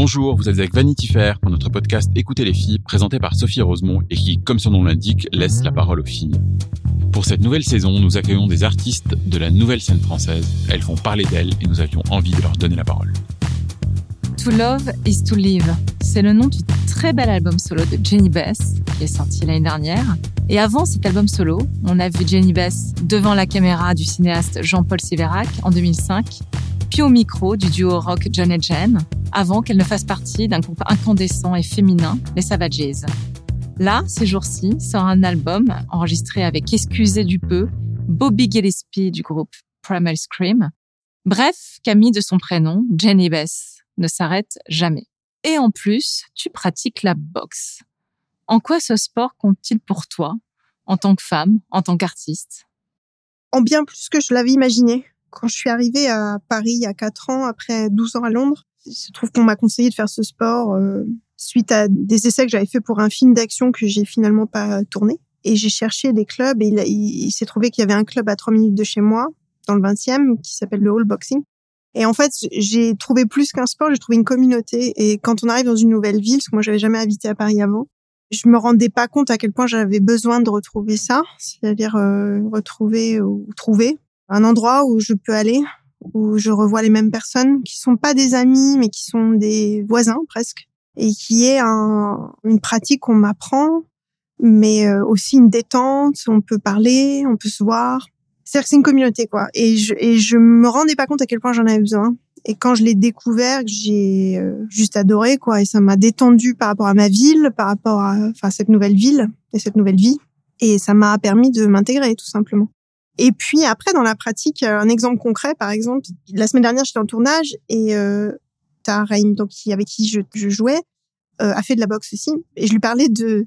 Bonjour, vous êtes avec Vanity Fair pour notre podcast Écoutez les filles, présenté par Sophie Rosemont et qui, comme son nom l'indique, laisse la parole aux filles. Pour cette nouvelle saison, nous accueillons des artistes de la nouvelle scène française. Elles font parler d'elles et nous avions envie de leur donner la parole. To Love is to Live, c'est le nom du très bel album solo de Jenny Bess qui est sorti l'année dernière. Et avant cet album solo, on a vu Jenny Bess devant la caméra du cinéaste Jean-Paul Siverac en 2005, puis au micro du duo rock John et Jen, avant qu'elle ne fasse partie d'un groupe incandescent et féminin, les Savages. Là, ces jours-ci, sort un album enregistré avec Excusez du peu, Bobby Gillespie du groupe Primal Scream. Bref, Camille de son prénom, Jenny Bess, ne s'arrête jamais. Et en plus, tu pratiques la boxe. En quoi ce sport compte-t-il pour toi, en tant que femme, en tant qu'artiste? En bien plus que je l'avais imaginé. Quand je suis arrivée à Paris il y a 4 ans, après 12 ans à Londres, il se trouve qu'on m'a conseillé de faire ce sport euh, suite à des essais que j'avais fait pour un film d'action que j'ai finalement pas tourné. Et j'ai cherché des clubs et il, s'est trouvé qu'il y avait un club à 3 minutes de chez moi, dans le 20e, qui s'appelle le Hall Boxing. Et en fait, j'ai trouvé plus qu'un sport, j'ai trouvé une communauté. Et quand on arrive dans une nouvelle ville, parce que moi j'avais jamais habité à Paris avant, je me rendais pas compte à quel point j'avais besoin de retrouver ça, c'est-à-dire euh, retrouver ou trouver un endroit où je peux aller, où je revois les mêmes personnes qui sont pas des amis mais qui sont des voisins presque et qui est un, une pratique qu'on m'apprend mais euh, aussi une détente, on peut parler, on peut se voir. C'est-à-dire c'est une communauté quoi et je et je me rendais pas compte à quel point j'en avais besoin. Et quand je l'ai découvert, j'ai euh, juste adoré quoi et ça m'a détendu par rapport à ma ville, par rapport à enfin cette nouvelle ville et cette nouvelle vie et ça m'a permis de m'intégrer tout simplement. Et puis après, dans la pratique, euh, un exemple concret, par exemple, la semaine dernière, j'étais en tournage et euh, Taharaim, donc avec qui je, je jouais, euh, a fait de la boxe aussi. Et je lui parlais de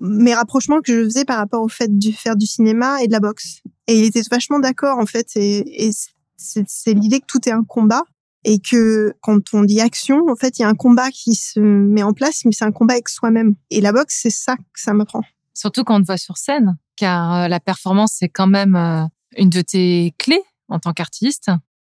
mes rapprochements que je faisais par rapport au fait de faire du cinéma et de la boxe. Et il était vachement d'accord, en fait. Et, et c'est l'idée que tout est un combat et que quand on dit action, en fait, il y a un combat qui se met en place, mais c'est un combat avec soi-même. Et la boxe, c'est ça que ça m'apprend. Surtout quand on te voit sur scène, car euh, la performance, c'est quand même euh, une de tes clés en tant qu'artiste.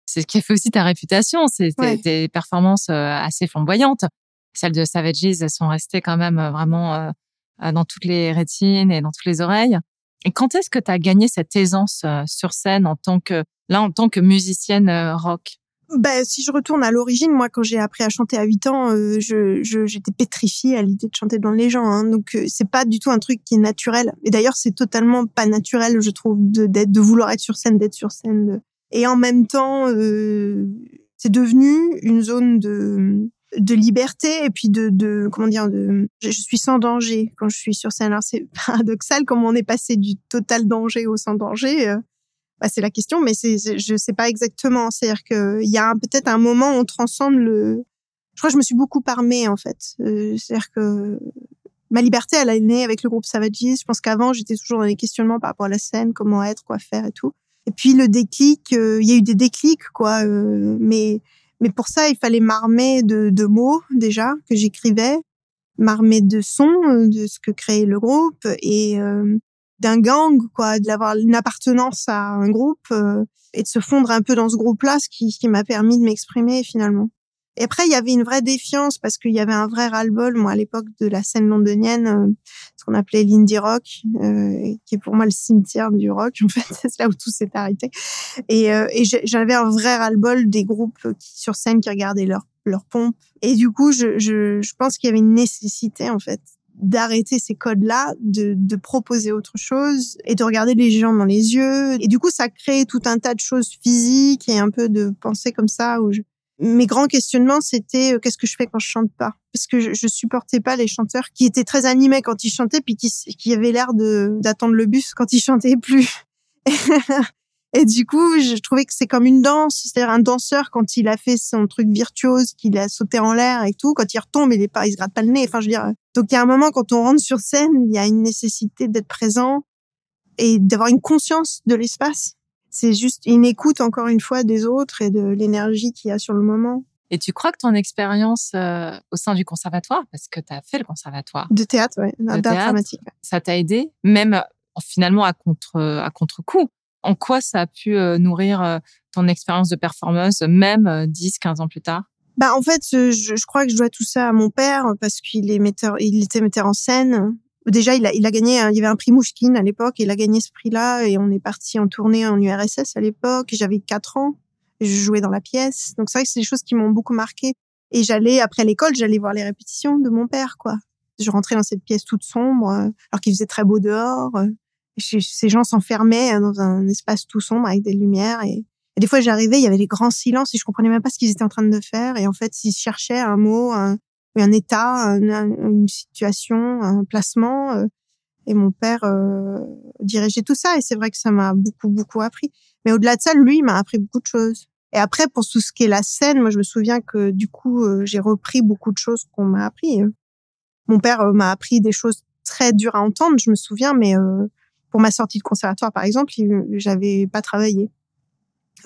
C'est ce qui a fait aussi ta réputation, c'est tes, performances euh, assez flamboyantes. Celles de Savages, elles sont restées quand même vraiment dans toutes les rétines et dans toutes les oreilles. Et quand est-ce que tu as gagné cette aisance sur scène en tant que là en tant que musicienne rock? Ben, si je retourne à l'origine, moi, quand j'ai appris à chanter à 8 ans, euh, je, j'étais pétrifiée à l'idée de chanter devant les gens. Hein. Donc, euh, c'est pas du tout un truc qui est naturel. Et d'ailleurs, c'est totalement pas naturel, je trouve, de, d'être, de vouloir être sur scène, d'être sur scène. Et en même temps, euh, c'est devenu une zone de de liberté et puis de, de comment dire de je suis sans danger quand je suis sur scène alors c'est paradoxal comment on est passé du total danger au sans danger euh, bah, c'est la question, mais c'est, je sais pas exactement. C'est-à-dire qu'il y a peut-être un moment où on transcende le. Je crois que je me suis beaucoup armée en fait. Euh, c'est-à-dire que ma liberté, elle est née avec le groupe Savages. Je pense qu'avant, j'étais toujours dans les questionnements par rapport à la scène, comment être, quoi faire et tout. Et puis le déclic, euh, il y a eu des déclics, quoi. Euh, mais mais pour ça, il fallait m'armer de, de mots déjà que j'écrivais, m'armer de sons, de ce que créait le groupe et d'un gang, quoi, d'avoir une appartenance à un groupe euh, et de se fondre un peu dans ce groupe-là, ce qui, qui m'a permis de m'exprimer finalement. Et après, il y avait une vraie défiance parce qu'il y avait un vrai ras-le-bol, moi, à l'époque de la scène londonienne, euh, ce qu'on appelait l'indie rock, euh, qui est pour moi le cimetière du rock, en fait, c'est là où tout s'est arrêté. Et, euh, et j'avais un vrai ras-le-bol des groupes qui, sur scène qui regardaient leur, leur pompe. Et du coup, je, je, je pense qu'il y avait une nécessité, en fait, d'arrêter ces codes-là, de, de, proposer autre chose et de regarder les gens dans les yeux. Et du coup, ça crée tout un tas de choses physiques et un peu de pensée comme ça. Où Mes grands questionnements, c'était euh, qu'est-ce que je fais quand je chante pas? Parce que je, je, supportais pas les chanteurs qui étaient très animés quand ils chantaient, puis qui, qui avaient l'air d'attendre le bus quand ils chantaient plus. Et du coup, je trouvais que c'est comme une danse, c'est-à-dire un danseur quand il a fait son truc virtuose, qu'il a sauté en l'air et tout, quand il retombe, il est pas, il se gratte pas le nez. Enfin, je veux dire, donc il y a un moment quand on rentre sur scène, il y a une nécessité d'être présent et d'avoir une conscience de l'espace. C'est juste une écoute encore une fois des autres et de l'énergie qu'il y a sur le moment. Et tu crois que ton expérience euh, au sein du conservatoire, parce que tu as fait le conservatoire de théâtre, ouais, d'art dramatique, ça t'a aidé, même euh, finalement à contre à contre coup en quoi ça a pu euh, nourrir euh, ton expérience de performance, même 10, euh, 15 ans plus tard? Bah en fait, je, crois que je dois tout ça à mon père parce qu'il est metteur, était metteur en scène. Déjà, il a, gagné, il y avait un prix Mouchkine à l'époque, il a gagné ce prix-là et on est parti en tournée en URSS à l'époque. J'avais 4 ans, et je jouais dans la pièce. Donc c'est vrai que c'est des choses qui m'ont beaucoup marqué. Et j'allais après l'école, j'allais voir les répétitions de mon père, quoi. Je rentrais dans cette pièce toute sombre, alors qu'il faisait très beau dehors ces gens s'enfermaient hein, dans un espace tout sombre avec des lumières et, des fois j'arrivais, il y avait des grands silences et je comprenais même pas ce qu'ils étaient en train de faire et en fait ils cherchaient un mot, un, un état, une situation, un placement euh, et mon père euh, dirigeait tout ça et c'est vrai que ça m'a beaucoup beaucoup appris. Mais au-delà de ça, lui m'a appris beaucoup de choses. Et après pour tout ce qui est la scène, moi je me souviens que du coup euh, j'ai repris beaucoup de choses qu'on m'a appris. Mon père m'a appris des choses très dures à entendre, je me souviens, mais pour ma sortie de conservatoire, par exemple, j'avais pas travaillé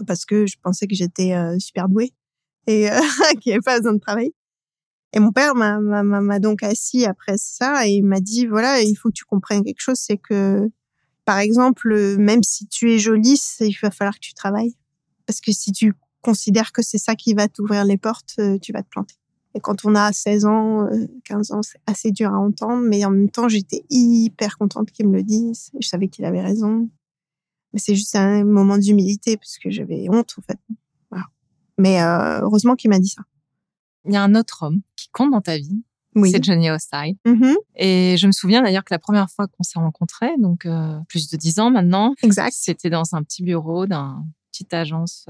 parce que je pensais que j'étais euh, super douée et euh, qu'il n'y avait pas besoin de travailler. Et mon père m'a donc assis après ça et il m'a dit voilà, il faut que tu comprennes quelque chose, c'est que par exemple, même si tu es jolie, il va falloir que tu travailles parce que si tu considères que c'est ça qui va t'ouvrir les portes, euh, tu vas te planter. Et quand on a 16 ans, 15 euh, ans, c'est assez dur à entendre, mais en même temps, j'étais hyper contente qu'il me le dise. Je savais qu'il avait raison. Mais c'est juste un moment d'humilité parce que j'avais honte, en fait. Mais euh, heureusement qu'il m'a dit ça. Il y a un autre homme qui compte dans ta vie. Oui. C'est Johnny Hostile. Mm-hmm. Et je me souviens d'ailleurs que la première fois qu'on s'est rencontrés, donc euh, plus de dix ans maintenant, c'était dans un petit bureau d'un petite agence,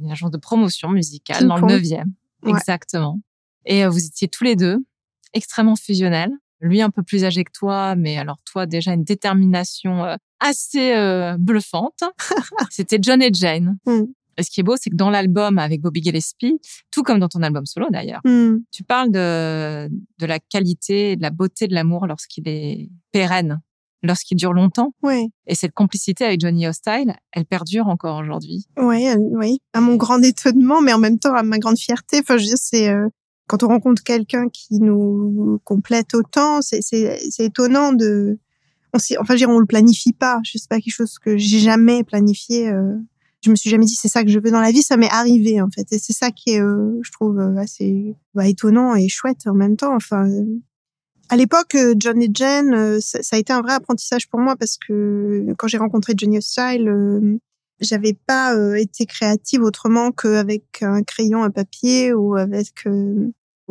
une agence de promotion musicale dans le 9e. Exactement. Et euh, vous étiez tous les deux extrêmement fusionnels. Lui un peu plus âgé que toi, mais alors toi déjà une détermination euh, assez euh, bluffante. C'était John et Jane. Mm. Et ce qui est beau, c'est que dans l'album avec Bobby Gillespie, tout comme dans ton album solo d'ailleurs, mm. tu parles de, de la qualité de la beauté de l'amour lorsqu'il est pérenne, lorsqu'il dure longtemps. Oui. Et cette complicité avec Johnny Hostile, elle perdure encore aujourd'hui. Oui, oui. À mon grand étonnement, mais en même temps à ma grande fierté. Enfin, je veux dire, c'est quand on rencontre quelqu'un qui nous complète autant, c'est étonnant de. On enfin, je on le planifie pas. Je sais pas quelque chose que j'ai jamais planifié. Euh. Je me suis jamais dit c'est ça que je veux dans la vie. Ça m'est arrivé en fait, et c'est ça qui est, euh, je trouve, euh, assez bah, étonnant et chouette en même temps. Enfin, à l'époque, John et Jen, ça, a été un vrai apprentissage pour moi parce que quand j'ai rencontré Johnny Style, j'avais pas été créative autrement qu'avec un crayon, un papier ou avec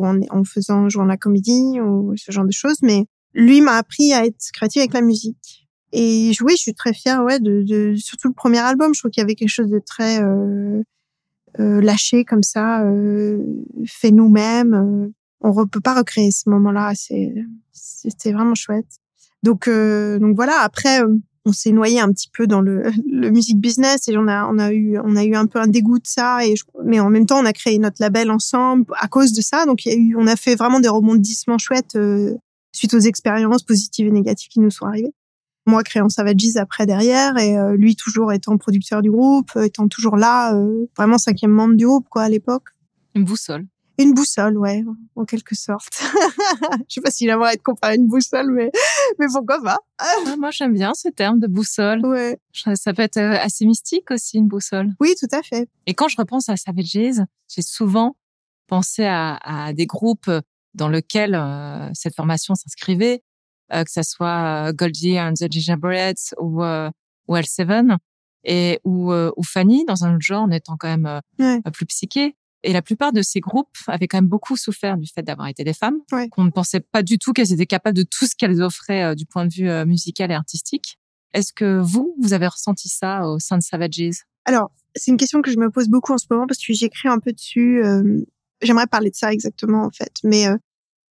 en, en faisant, jouant la comédie ou ce genre de choses. Mais lui m'a appris à être créative avec la musique. Et oui, je suis très fière, ouais, de, de surtout le premier album. Je trouve qu'il y avait quelque chose de très euh, euh, lâché comme ça, euh, fait nous-mêmes. Euh, on ne peut pas recréer ce moment-là. C'est c'était vraiment chouette. Donc euh, donc voilà. Après, on s'est noyé un petit peu dans le, le music business et on a, on a eu, on a eu un peu un dégoût de ça. Et mais en même temps, on a créé notre label ensemble à cause de ça. Donc, y a eu, on a fait vraiment des rebondissements chouettes euh, suite aux expériences positives et négatives qui nous sont arrivées. Moi, créant Savages après derrière et euh, lui toujours étant producteur du groupe, étant toujours là, euh, vraiment cinquième membre du groupe quoi à l'époque. Une boussole. Une boussole, ouais, en quelque sorte. je sais pas s'il aimerait être comparé à une boussole, mais, mais pourquoi pas? Ah, Moi, j'aime bien ce terme de boussole. Ouais. Ça peut être euh, assez mystique aussi, une boussole. Oui, tout à fait. Et quand je repense à Savages, j'ai souvent pensé à, à, des groupes dans lesquels euh, cette formation s'inscrivait, euh, que ça soit Goldie and the Gingerbreads ou, ou L7 et ou, ou Fanny dans un autre genre en étant quand même plus psyché. Et la plupart de ces groupes avaient quand même beaucoup souffert du fait d'avoir été des femmes, qu'on ne pensait pas du tout qu'elles étaient capables de tout ce qu'elles offraient euh, du point de vue euh, musical et artistique. Est-ce que vous, vous avez ressenti ça au sein de Savages Alors, c'est une question que je me pose beaucoup en ce moment parce que j'écris un peu dessus. Euh, j'aimerais parler de ça exactement en fait, mais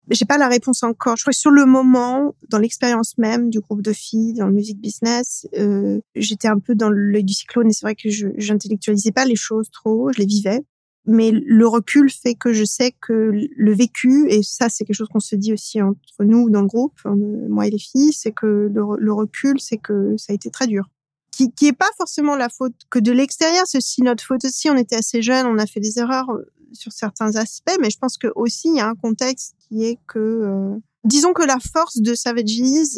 j'ai pas la réponse encore. Je crois que sur le moment, dans l'expérience même du groupe de filles, dans le music business, euh, j'étais un peu dans l'œil du cyclone et c'est vrai que je j'intellectualisais pas les choses trop, je les vivais. Mais le recul fait que je sais que le vécu, et ça c'est quelque chose qu'on se dit aussi entre nous dans le groupe, hein, moi et les filles, c'est que le, recul, c'est que ça a été très dur. Qui, qui est pas forcément la faute que de l'extérieur, c'est aussi notre faute aussi. On était assez jeunes, on a fait des erreurs sur certains aspects, mais je pense que aussi il y a un contexte qui est que, euh, disons que la force de Savages,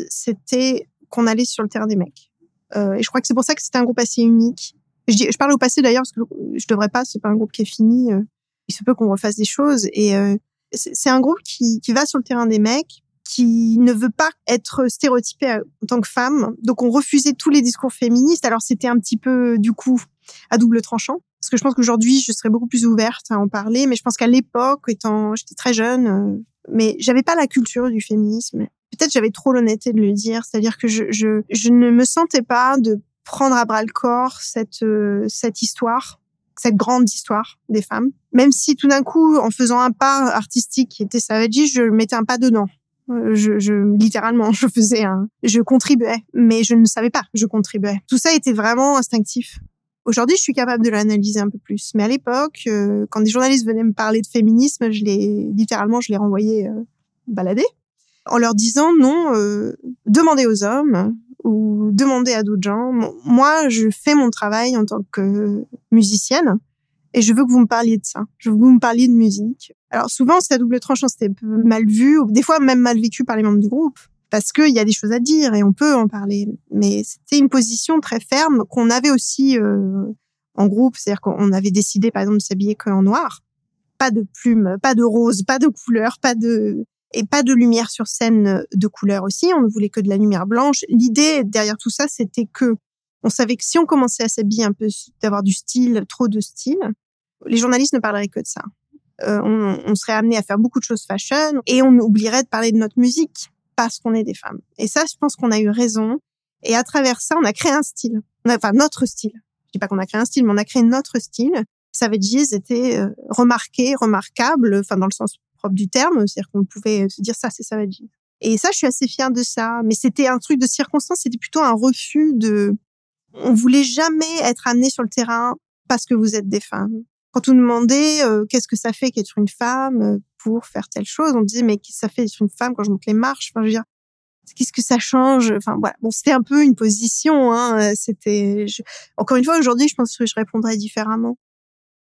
c'était qu'on allait sur le terrain des mecs. Euh, et je crois que c'est pour ça que c'était un groupe assez unique. Je, dis, je parle au passé d'ailleurs parce que je devrais pas, c'est pas un groupe qui est fini. Euh, il se peut qu'on refasse des choses et euh, c'est un groupe qui, qui va sur le terrain des mecs, qui ne veut pas être stéréotypé en tant que femme. Donc on refusait tous les discours féministes. Alors c'était un petit peu du coup à double tranchant parce que je pense qu'aujourd'hui, je serais beaucoup plus ouverte à en parler. Mais je pense qu'à l'époque, étant, j'étais très jeune, euh, mais j'avais pas la culture du féminisme. Peut-être j'avais trop l'honnêteté de le dire. C'est-à-dire que je, je, je ne me sentais pas de prendre à bras le corps cette, euh, cette histoire, cette grande histoire des femmes. Même si tout d'un coup, en faisant un pas artistique qui était Savage, je mettais un pas dedans. Euh, je, je, littéralement, je faisais un, je contribuais, mais je ne savais pas je contribuais. Tout ça était vraiment instinctif. Aujourd'hui, je suis capable de l'analyser un peu plus. Mais à l'époque, euh, quand des journalistes venaient me parler de féminisme, je les, littéralement, je les renvoyais euh, balader en leur disant non, euh, demandez aux hommes ou demandez à d'autres gens. Moi, je fais mon travail en tant que musicienne et je veux que vous me parliez de ça. Je veux que vous me parliez de musique. Alors souvent, c'était à double tranchant, c'était mal vu, ou des fois même mal vécu par les membres du groupe parce qu'il y a des choses à dire et on peut en parler. Mais c'était une position très ferme qu'on avait aussi euh, en groupe, c'est-à-dire qu'on avait décidé par exemple de s'habiller qu'en noir, pas de plumes, pas de rose, pas de couleur, pas de et pas de lumière sur scène de couleur aussi. On ne voulait que de la lumière blanche. L'idée derrière tout ça, c'était que on savait que si on commençait à s'habiller un peu, d'avoir du style, trop de style, les journalistes ne parleraient que de ça. Euh, on, on, serait amené à faire beaucoup de choses fashion et on oublierait de parler de notre musique parce qu'on est des femmes. Et ça, je pense qu'on a eu raison. Et à travers ça, on a créé un style. Enfin, notre style. Je dis pas qu'on a créé un style, mais on a créé notre style. Savages était euh, remarqué, remarquable, enfin dans le sens propre du terme, c'est-à-dire qu'on pouvait se dire ça, c'est Savages. Et ça, je suis assez fière de ça. Mais c'était un truc de circonstance, c'était plutôt un refus de... On voulait jamais être amené sur le terrain parce que vous êtes des femmes. Quand on demandait euh, qu'est-ce que ça fait qu'être une femme euh, pour faire telle chose, on disait mais qu'est-ce que ça fait d'être une femme quand je monte les marches? Enfin, je veux dire, qu'est-ce que ça change? Enfin voilà, bon, c'était un peu une position. Hein, euh, c'était encore une fois aujourd'hui, je pense que je répondrais différemment.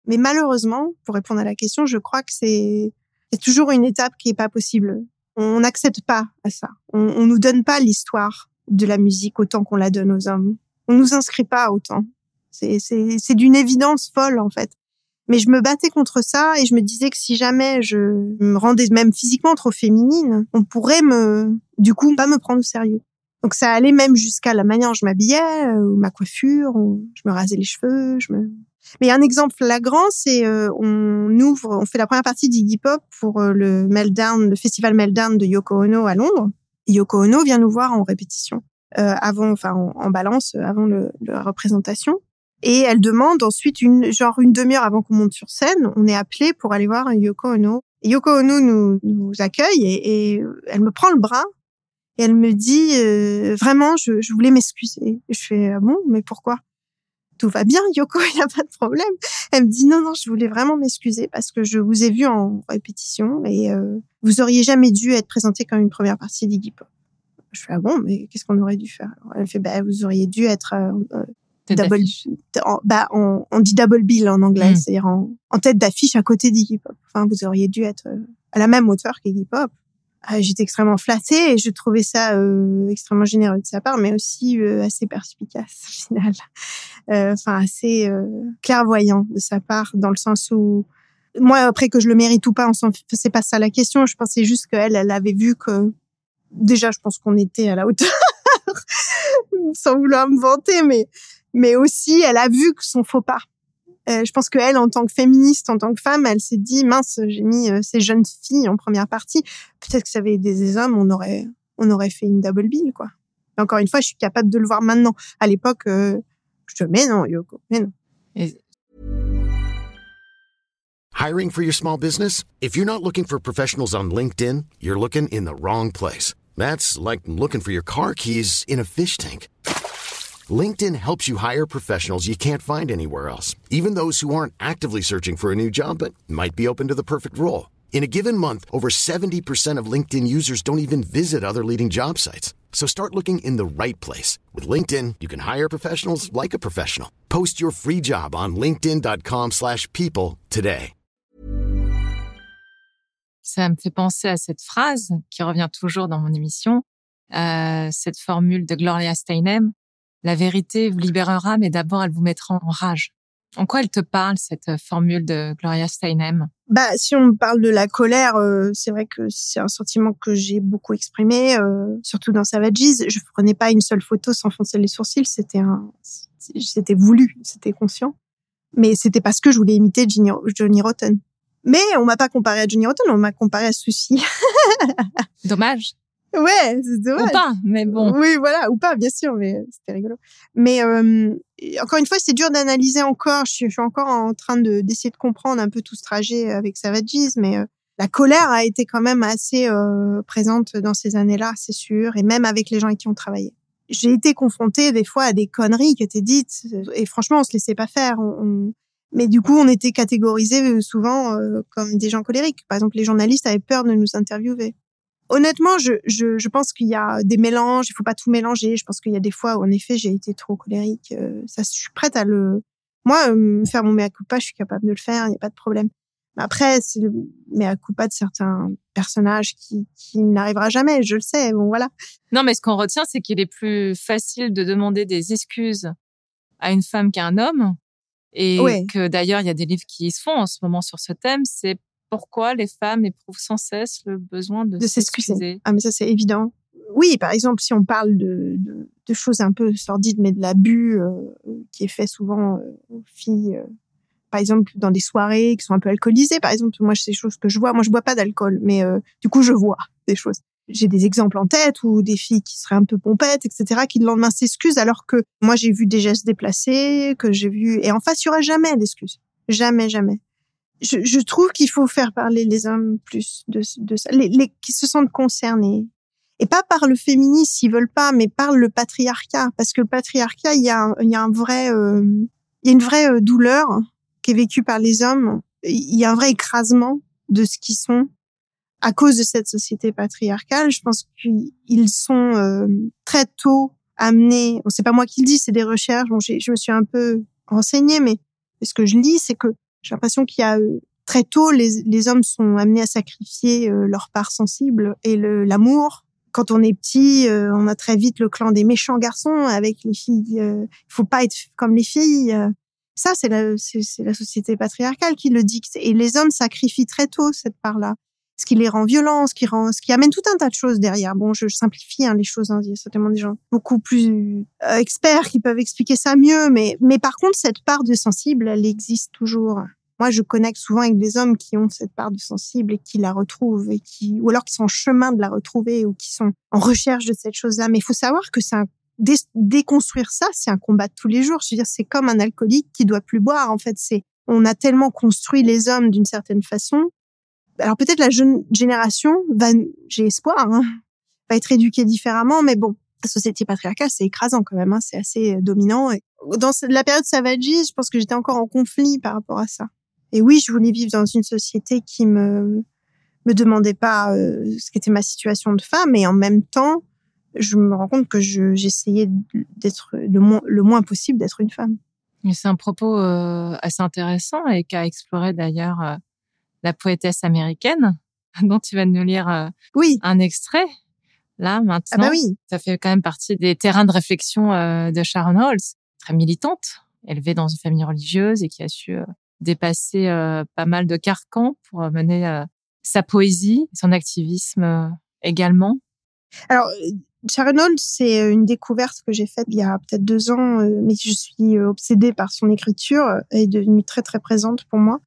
Mais malheureusement, pour répondre à la question, je crois que c'est c'est toujours une étape qui est pas possible. On n'accepte pas à ça. On, on nous donne pas l'histoire de la musique autant qu'on la donne aux hommes. On nous inscrit pas autant. C'est d'une évidence folle en fait. Mais je me battais contre ça et je me disais que si jamais je me rendais même physiquement trop féminine, on pourrait me, du coup, pas me prendre au sérieux. Donc ça allait même jusqu'à la manière dont je m'habillais, euh, ou ma coiffure, ou je me rasais les cheveux. Je me... Mais un exemple flagrant, c'est euh, on ouvre, on fait la première partie d'Iggy Pop pour euh, le Meltdown, le festival Meltdown de Yoko Ono à Londres. Yoko Ono vient nous voir en répétition, avant, enfin en, balance, avant le, la représentation. Et elle demande ensuite une genre une demi-heure avant qu'on monte sur scène, on est appelé pour aller voir Yoko Ono. Et Yoko Ono nous, nous accueille et, et, elle me prend le bras et elle me dit euh, vraiment je, je voulais m'excuser. Je fais ah bon mais pourquoi? Tout va bien Yoko, il n'y a pas de problème. Elle me dit non non je voulais vraiment m'excuser parce que je vous ai vu en répétition et euh, vous auriez jamais dû être présenté comme une première partie d'Iggy Pop. Je fais ah bon mais qu'est-ce qu'on aurait dû faire? Elle fait bah vous auriez dû être euh, double, bah, on, on, dit double bill en anglais, mm. c'est-à-dire en, en, tête d'affiche à côté d'Iggy Pop. Enfin, vous auriez dû être euh, à la même hauteur qu'Iggy Pop. Euh, J'étais extrêmement flattée et je trouvais ça euh, extrêmement généreux de sa part, mais aussi euh, assez perspicace au final. Euh, enfin, assez clairvoyant de sa part, dans le sens où moi, après que je le mérite ou pas, on s'en c'est pas ça la question. Je pensais juste qu'elle, elle avait vu que déjà, je pense qu'on était à la hauteur, sans vouloir me vanter, mais mais aussi elle a vu que son faux pas. Euh, je pense qu'elle, en tant que féministe, en tant que femme, elle s'est dit mince, j'ai mis euh, ces jeunes filles en première partie. Peut-être que ça avait aidé des hommes, on aurait, on aurait fait une double bill, quoi. Et encore une fois, je suis capable de le voir maintenant. À l'époque, euh, je te mets non, Yoko, mais non. Hiring for your small business? If you're not looking for professionals on LinkedIn, you're looking in the wrong place. That's like looking for your car keys in a fish tank. LinkedIn helps you hire professionals you can't find anywhere else, even those who aren't actively searching for a new job but might be open to the perfect role. In a given month, over 70% of LinkedIn users don't even visit other leading job sites. So start looking in the right place. With LinkedIn, you can hire professionals like a professional. Post your free job on linkedin.com slash people today. Ça me fait penser à cette phrase qui revient toujours dans mon émission, euh, cette formule de Gloria Steinem. La vérité vous libérera, mais d'abord elle vous mettra en rage. En quoi elle te parle, cette formule de Gloria Steinem? Bah, si on parle de la colère, euh, c'est vrai que c'est un sentiment que j'ai beaucoup exprimé, euh, surtout dans Savages. Je prenais pas une seule photo sans foncer les sourcils. C'était un, c'était voulu, c'était conscient. Mais c'était parce que je voulais imiter Johnny, Johnny Rotten. Mais on m'a pas comparé à Johnny Rotten, on m'a comparé à Souci. Dommage. Ouais, c'est dommage. Ou pas, mais bon. Oui, voilà, ou pas, bien sûr, mais c'était rigolo. Mais euh, encore une fois, c'est dur d'analyser encore. Je suis, je suis, encore en train de d'essayer de comprendre un peu tout ce trajet avec Savages, mais euh, la colère a été quand même assez euh, présente dans ces années-là, c'est sûr, et même avec les gens avec qui on travaillait. J'ai été confrontée des fois à des conneries qui étaient dites, et franchement, on se laissait pas faire. On, on... Mais du coup, on était catégorisés souvent euh, comme des gens colériques. Par exemple, les journalistes avaient peur de nous interviewer honnêtement, je, je, je pense qu'il y a des mélanges, il faut pas tout mélanger. Je pense qu'il y a des fois où, en effet, j'ai été trop colérique. Euh, ça, je suis prête à le... Moi, euh, faire mon mea culpa, je suis capable de le faire, il n'y a pas de problème. Après, c'est le mea culpa de certains personnages qui, qui n'arrivera jamais, je le sais, bon voilà. Non, mais ce qu'on retient, c'est qu'il est plus facile de demander des excuses à une femme qu'à un homme. Et Ouais. que d'ailleurs, il y a des livres qui se font en ce moment sur ce thème. C'est pourquoi les femmes éprouvent sans cesse le besoin de, de s'excuser. Ah, mais ça, c'est évident. Oui, par exemple, si on parle de, de, de choses un peu sordides, mais de l'abus euh, qui est fait souvent euh, aux filles, euh, par exemple, dans des soirées qui sont un peu alcoolisées, par exemple, moi, c'est des choses que je vois. Moi, je bois pas d'alcool, mais euh, du coup, je vois des choses. J'ai des exemples en tête où des filles qui seraient un peu pompettes, etc., qui le lendemain s'excusent, alors que moi, j'ai vu des gestes déplacés, que j'ai vu... Et en face, il y aura jamais d'excuses. Jamais, jamais je, je trouve qu'il faut faire parler les hommes plus de, de ça, les, les qui se sentent concernés. Et pas par le féminisme s'ils veulent pas, mais par le patriarcat. Parce que le patriarcat, il y a, y a un vrai, euh, il y a une vraie euh, douleur qui est vécue par les hommes. Il y a un vrai écrasement de ce qu'ils sont à cause de cette société patriarcale. Je pense qu'ils sont euh, très tôt amenés. Bon, c'est pas moi qui le dis, c'est des recherches. Bon, je me suis un peu renseignée, mais ce que je lis, c'est que j'ai l'impression qu'il y a euh, très tôt, les, les hommes sont amenés à sacrifier euh, leur part sensible et l'amour. Quand on est petit, euh, on a très vite le clan des méchants garçons avec les filles. Il faut pas être comme les filles. Ça, c'est la, la société patriarcale qui le dicte. Et les hommes sacrifient très tôt cette part-là. Ce qui les rend violents, ce qui rend, ce qui amène tout un tas de choses derrière. Bon, je simplifie hein, les choses. Hein, il y a certainement des gens beaucoup plus euh, experts qui peuvent expliquer ça mieux. Mais, mais par contre, cette part de sensible, elle existe toujours. Moi, je connecte souvent avec des hommes qui ont cette part de sensible et qui la retrouvent et qui, ou alors qui sont en chemin de la retrouver ou qui sont en recherche de cette chose-là. Mais il faut savoir que c'est déconstruire ça, c'est un combat de tous les jours. Je dire, c'est comme un alcoolique qui doit plus boire. En fait, c'est, on a tellement construit les hommes d'une certaine façon. Alors peut-être la jeune génération va, j'ai espoir, hein, va être éduquée différemment, mais bon, la société patriarcale, c'est écrasant quand même, hein, c'est assez euh, dominant. Dans la période Savage, je pense que j'étais encore en conflit par rapport à ça. Et oui, je voulais vivre dans une société qui me me demandait pas euh, ce qu'était ma situation de femme, et en même temps, je me rends compte que je- j'essayais d'être le moins, le moins possible d'être une femme. C'est un propos euh, assez intéressant et qu'a exploré d'ailleurs la poétesse américaine, dont tu vas nous lire euh, Oui, un extrait. Là, ah maintenant, bah oui, ça fait quand même partie des terrains de réflexion euh, de Sharon Holz, très militante, élevée dans une famille religieuse et qui a su euh, dépasser pas mal de carcans pour mener sa poésie, son activisme également. Alors, Sharon Olds, c'est une découverte que j'ai faite il y a peut-être deux ans, mais je suis obsédée par son écriture. Elle est devenue très, très présente pour moi.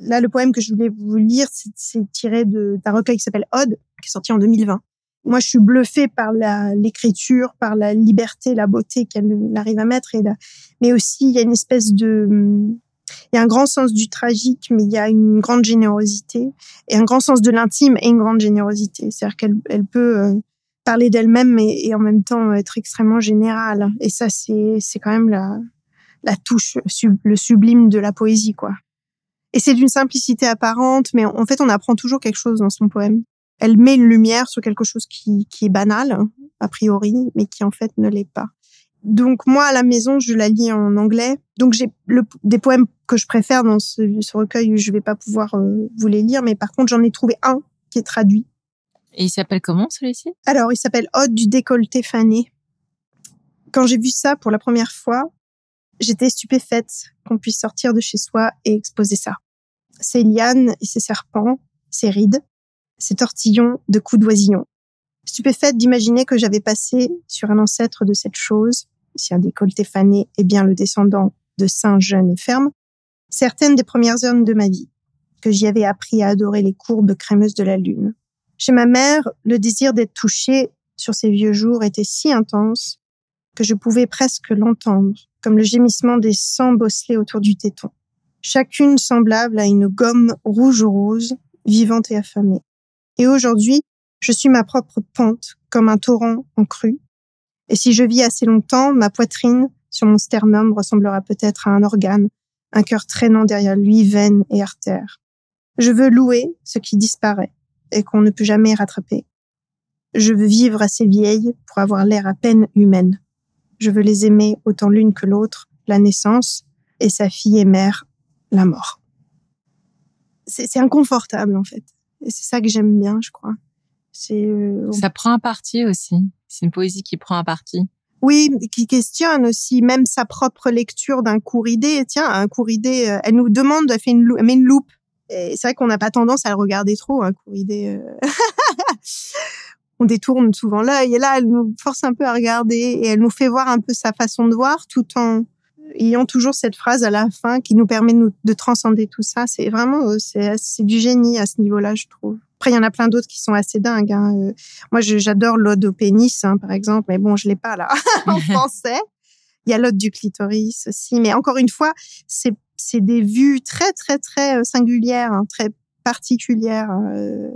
Là, le poème que je voulais vous lire, c'est- tiré d'un recueil qui s'appelle Ode, qui est sorti en 2020. Moi, je suis bluffée par l'écriture, par la liberté, la beauté qu'elle arrive à mettre. Et. Mais aussi, il y a une espèce de... Il y a un grand sens du tragique, mais il y a une grande générosité et un grand sens de l'intime et une grande générosité. C'est-à-dire qu'elle elle peut euh, parler d'elle-même et, en même temps être extrêmement générale. Et ça, c'est c'est quand même la la touche, le sublime de la poésie, quoi. Et c'est d'une simplicité apparente, mais en fait, on apprend toujours quelque chose dans son poème. Elle met une lumière sur quelque chose qui, qui est banal, a priori, mais qui en fait ne l'est pas. Donc moi à la maison, je la lis en anglais. Donc j'ai des poèmes que je préfère dans ce, recueil. Je vais pas pouvoir euh, vous les lire, mais par contre j'en ai trouvé un qui est traduit. Et il s'appelle comment celui-ci? Alors il s'appelle Ode du décolleté fané. Quand j'ai vu ça pour la première fois, j'étais stupéfaite qu'on puisse sortir de chez soi et exposer ça. Ces lianes et ces serpents, ces rides, ces tortillons de coups d'oisillon, stupéfaite d'imaginer que j'avais passé sur un ancêtre de cette chose, si un décolleté fané est bien le descendant de saints jeunes et fermes, certaines des premières heures de ma vie, que j'y avais appris à adorer les courbes crémeuses de la lune. Chez ma mère, le désir d'être touchée sur ces vieux jours était si intense que je pouvais presque l'entendre, comme le gémissement des sangs bosselés autour du téton. Chacune semblable à une gomme rouge rose, vivante et affamée. Et aujourd'hui, je suis ma propre pente, comme un torrent en crue. Et si je vis assez longtemps, ma poitrine sur mon sternum ressemblera peut-être à un organe, un cœur traînant derrière lui veines et artères. Je veux louer ce qui disparaît et qu'on ne peut jamais rattraper. Je veux vivre assez vieille pour avoir l'air à peine humaine. Je veux les aimer autant l'une que l'autre, la naissance, et sa fille et mère, la mort. C'est inconfortable en fait. Et c'est ça que j'aime bien, je crois. Euh, ça prend un parti aussi. C'est une poésie qui prend un parti. Oui, qui questionne aussi même sa propre lecture d'un cours idée. Tiens, un cours idée, euh, elle nous demande, elle fait une, elle met une loupe. Et c'est vrai qu'on n'a pas tendance à le regarder trop, un cours idée. Euh. on détourne souvent l'œil et là, elle nous force un peu à regarder et elle nous fait voir un peu sa façon de voir tout en ayant toujours cette phrase à la fin qui nous permet de, de transcender tout ça. C'est vraiment, c'est du génie à ce niveau-là, je trouve. Après, il y en a plein d'autres qui sont assez dingues. Hein. Euh, moi, j'adore l'ode au pénis, hein, par exemple, mais bon, je l'ai pas là en français. Il y a l'ode du clitoris aussi, mais encore une fois, c'est des vues très très très euh, singulières, hein, très particulières. Euh,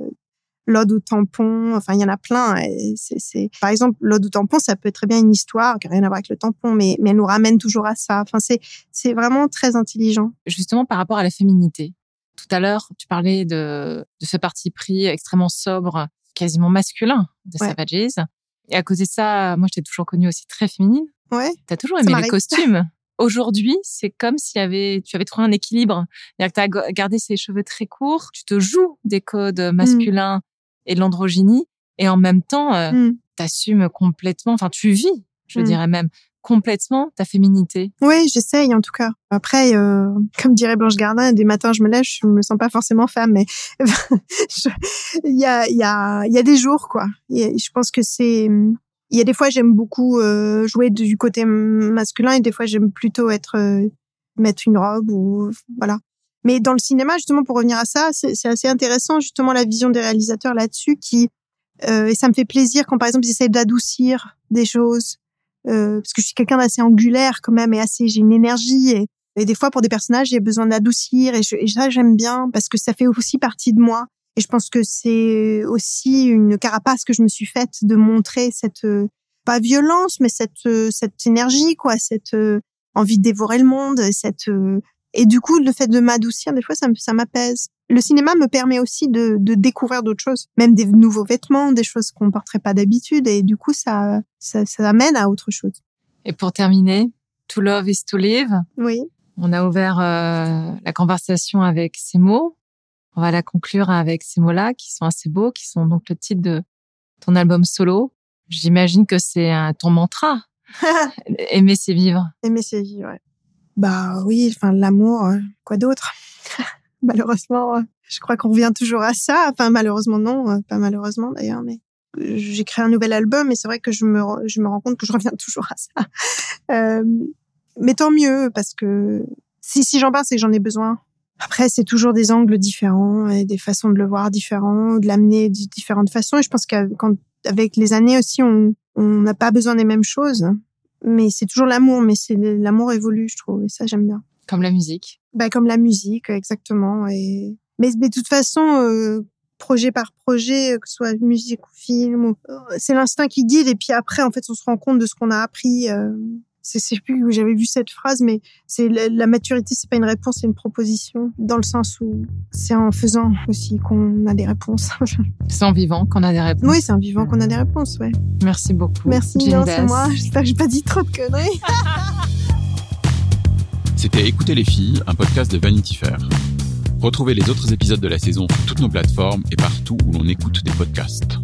l'ode au tampon, enfin il y en a plein. C'est par exemple l'ode au tampon, ça peut être très bien une histoire qui n'a rien à voir avec le tampon, mais mais elle nous ramène toujours à ça. Enfin c'est c'est vraiment très intelligent. Justement par rapport à la féminité, tout à l'heure, tu parlais de, de ce parti pris extrêmement sobre, quasiment masculin de Savages. Et à cause de ça, moi, je t'ai toujours connue aussi très féminine. Ouais. T'as toujours aimé les costumes. Aujourd'hui, c'est comme si avait, tu avais trouvé un équilibre. C'est-à-dire que tu as gardé ses cheveux très courts, tu te joues des codes mmh. masculins et de l'androgynie, et en même temps, euh, mmh. tu assumes complètement, enfin, tu vis, je mmh. dirais même, complètement ta féminité Oui, j'essaye en tout cas. Après, euh, comme dirait Blanche Gardin, des matins je me lève, je me sens pas forcément femme, mais il y a y a y a des jours quoi. je pense que c'est il y a des fois j'aime beaucoup euh, jouer du côté masculin et des fois j'aime plutôt être euh, mettre une robe ou voilà. Mais dans le cinéma, justement, pour revenir à ça, c'est assez intéressant justement la vision des réalisateurs là-dessus qui et ça me fait plaisir quand par exemple ils essayent d'adoucir des choses euh, parce que je suis quelqu'un d'assez angulaire quand même et assez j'ai une énergie et, et, des fois pour des personnages j'ai besoin d'adoucir et, et, ça j'aime bien parce que ça fait aussi partie de moi et je pense que c'est aussi une carapace que je me suis faite de montrer cette euh, pas violence mais cette euh, cette énergie quoi cette envie de dévorer le monde cette et du coup le fait de m'adoucir des fois ça ça m'apaise le cinéma me permet aussi de, de découvrir d'autres choses, même des nouveaux vêtements, des choses qu'on ne porterait pas d'habitude, et du coup, ça, ça, ça amène à autre chose. Et pour terminer, To Love is to Live. Oui. On a ouvert euh, la conversation avec ces mots. On va la conclure avec ces mots-là, qui sont assez beaux, qui sont donc le titre de ton album solo. J'imagine que c'est ton mantra. Aimer, c'est vivre. Aimer, c'est vivre, ouais. Bah oui, enfin l'amour, euh, quoi d'autre? Malheureusement, euh, je crois qu'on revient toujours à ça. Enfin, malheureusement, non, euh, pas malheureusement d'ailleurs, mais j'ai créé un nouvel album et c'est vrai que je me, je me rends compte que je reviens toujours à ça. Euh, mais tant mieux, parce que si, si j'en parle, c'est que j'en ai besoin. Après, c'est toujours des angles différents et des façons de le voir différents, de l'amener de différentes façons. Et je pense qu'avec les années aussi, on n'a pas besoin des mêmes choses. Mais c'est toujours l'amour, mais c'est l'amour évolue, je trouve. Et ça, j'aime bien. Comme la musique. Bah, comme la musique, exactement. Et... Mais, mais de toute façon, euh, projet par projet, que ce soit musique ou film, euh, c'est l'instinct qui guide. Et puis après, en fait, on se rend compte de ce qu'on a appris. Euh, c'est, c'est plus où j'avais vu cette phrase, mais c'est la, la maturité, c'est pas une réponse, c'est une proposition, dans le sens où c'est en faisant aussi qu'on a des réponses. C'est en vivant qu'on a des réponses. oui, c'est en vivant qu'on a des réponses, ouais. Merci beaucoup. Merci, c'est moi. J'espère que j'ai pas dit trop de conneries. C'était Écoutez les filles, un podcast de Vanity Fair. Retrouvez les autres épisodes de la saison sur toutes nos plateformes et partout où l'on écoute des podcasts.